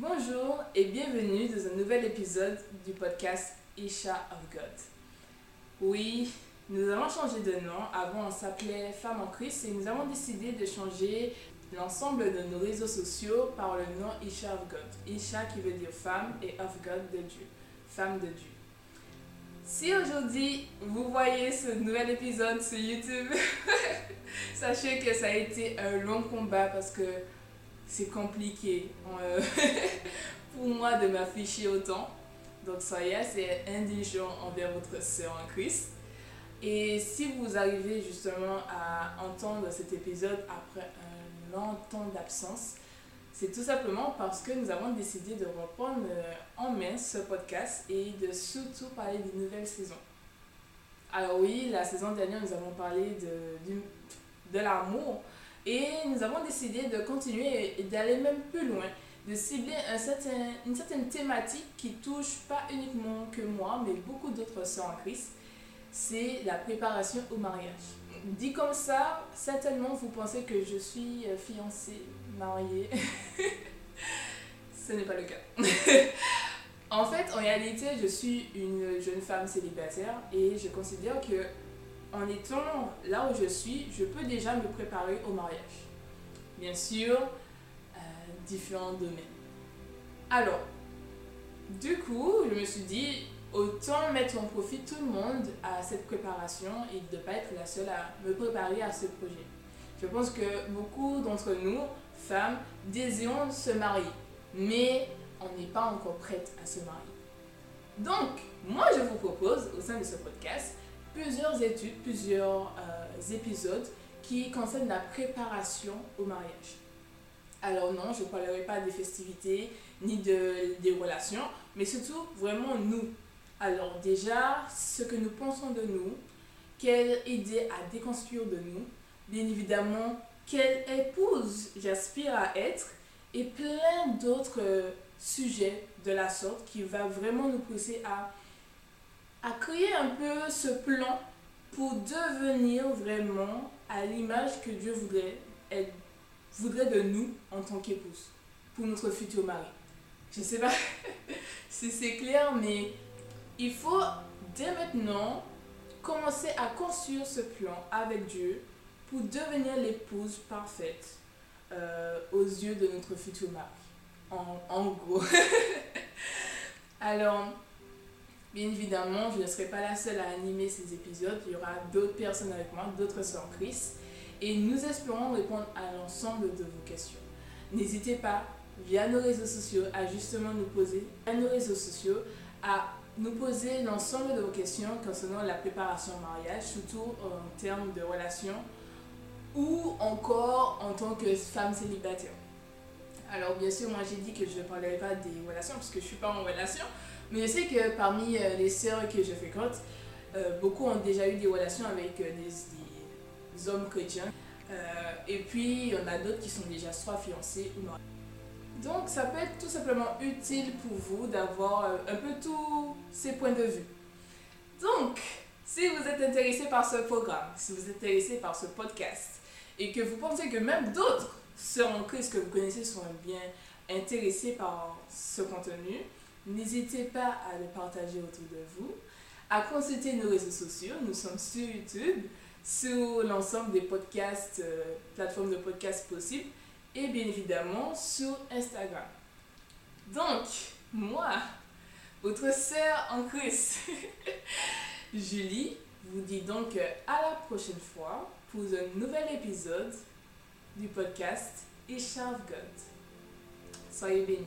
Bonjour et bienvenue dans un nouvel épisode du podcast Isha of God. Oui, nous avons changé de nom. Avant, on s'appelait Femme en Christ et nous avons décidé de changer l'ensemble de nos réseaux sociaux par le nom Isha of God. Isha qui veut dire femme et of God de Dieu. Femme de Dieu. Si aujourd'hui vous voyez ce nouvel épisode sur YouTube, sachez que ça a été un long combat parce que c'est compliqué euh, pour moi de m'afficher autant. Donc soyez assez indigent envers votre sœur en Christ. Et si vous arrivez justement à entendre cet épisode après un long temps d'absence, c'est tout simplement parce que nous avons décidé de reprendre euh, en main ce podcast et de surtout parler d'une nouvelle saison. Alors oui, la saison dernière, nous avons parlé de, de l'amour, et nous avons décidé de continuer et d'aller même plus loin, de cibler un certain, une certaine thématique qui touche pas uniquement que moi, mais beaucoup d'autres sœurs en Christ. C'est la préparation au mariage. Dit comme ça, certainement vous pensez que je suis euh, fiancée, mariée. Ce n'est pas le cas. en fait, en réalité, je suis une jeune femme célibataire et je considère que en étant là où je suis, je peux déjà me préparer au mariage. Bien sûr, euh, différents domaines. Alors, du coup, je me suis dit, autant mettre en profit tout le monde à cette préparation et de ne pas être la seule à me préparer à ce projet. Je pense que beaucoup d'entre nous, femmes, désirons se marier, mais on n'est pas encore prête à se marier. Donc, moi, je vous propose, au sein de ce podcast, plusieurs études, plusieurs euh, épisodes qui concernent la préparation au mariage. Alors non, je ne parlerai pas des festivités ni de, des relations, mais surtout vraiment nous. Alors déjà, ce que nous pensons de nous, quelle idée à déconstruire de nous, bien évidemment, quelle épouse j'aspire à être, et plein d'autres sujets de la sorte qui va vraiment nous pousser à à créer un peu ce plan pour devenir vraiment à l'image que Dieu voudrait, voudrait de nous en tant qu'épouse, pour notre futur mari. Je sais pas si c'est clair, mais il faut dès maintenant commencer à construire ce plan avec Dieu pour devenir l'épouse parfaite euh, aux yeux de notre futur mari. En gros. Alors, Bien évidemment, je ne serai pas la seule à animer ces épisodes. Il y aura d'autres personnes avec moi, d'autres sœurs Christ. Et nous espérons répondre à l'ensemble de vos questions. N'hésitez pas, via nos réseaux sociaux, à justement nous poser, via nos réseaux sociaux, à nous poser l'ensemble de vos questions concernant la préparation au mariage, surtout en termes de relations ou encore en tant que femme célibataire. Alors bien sûr, moi j'ai dit que je ne parlerai pas des relations parce que je ne suis pas en relation, mais je sais que parmi euh, les sœurs que je fréquente, euh, beaucoup ont déjà eu des relations avec euh, des, hommes chrétiens. et puis, il y en a d'autres qui sont déjà soit fiancés ou mariés. Donc, ça peut être tout simplement utile pour vous d'avoir un peu tous ces points de vue. Donc, si vous êtes intéressé par ce programme, si vous êtes intéressé par ce podcast, et que vous pensez que même d'autres sœurs en Christ que vous connaissez sont bien intéressés par ce contenu, N'hésitez pas à le partager autour de vous, à consulter nos réseaux sociaux. Nous sommes sur YouTube, sur l'ensemble des podcasts, euh, plateformes de podcasts possibles, et bien évidemment sur Instagram. Donc, moi, votre sœur en Christ, Julie, vous dit donc à la prochaine fois pour un nouvel épisode du podcast of God. Soyez bénis.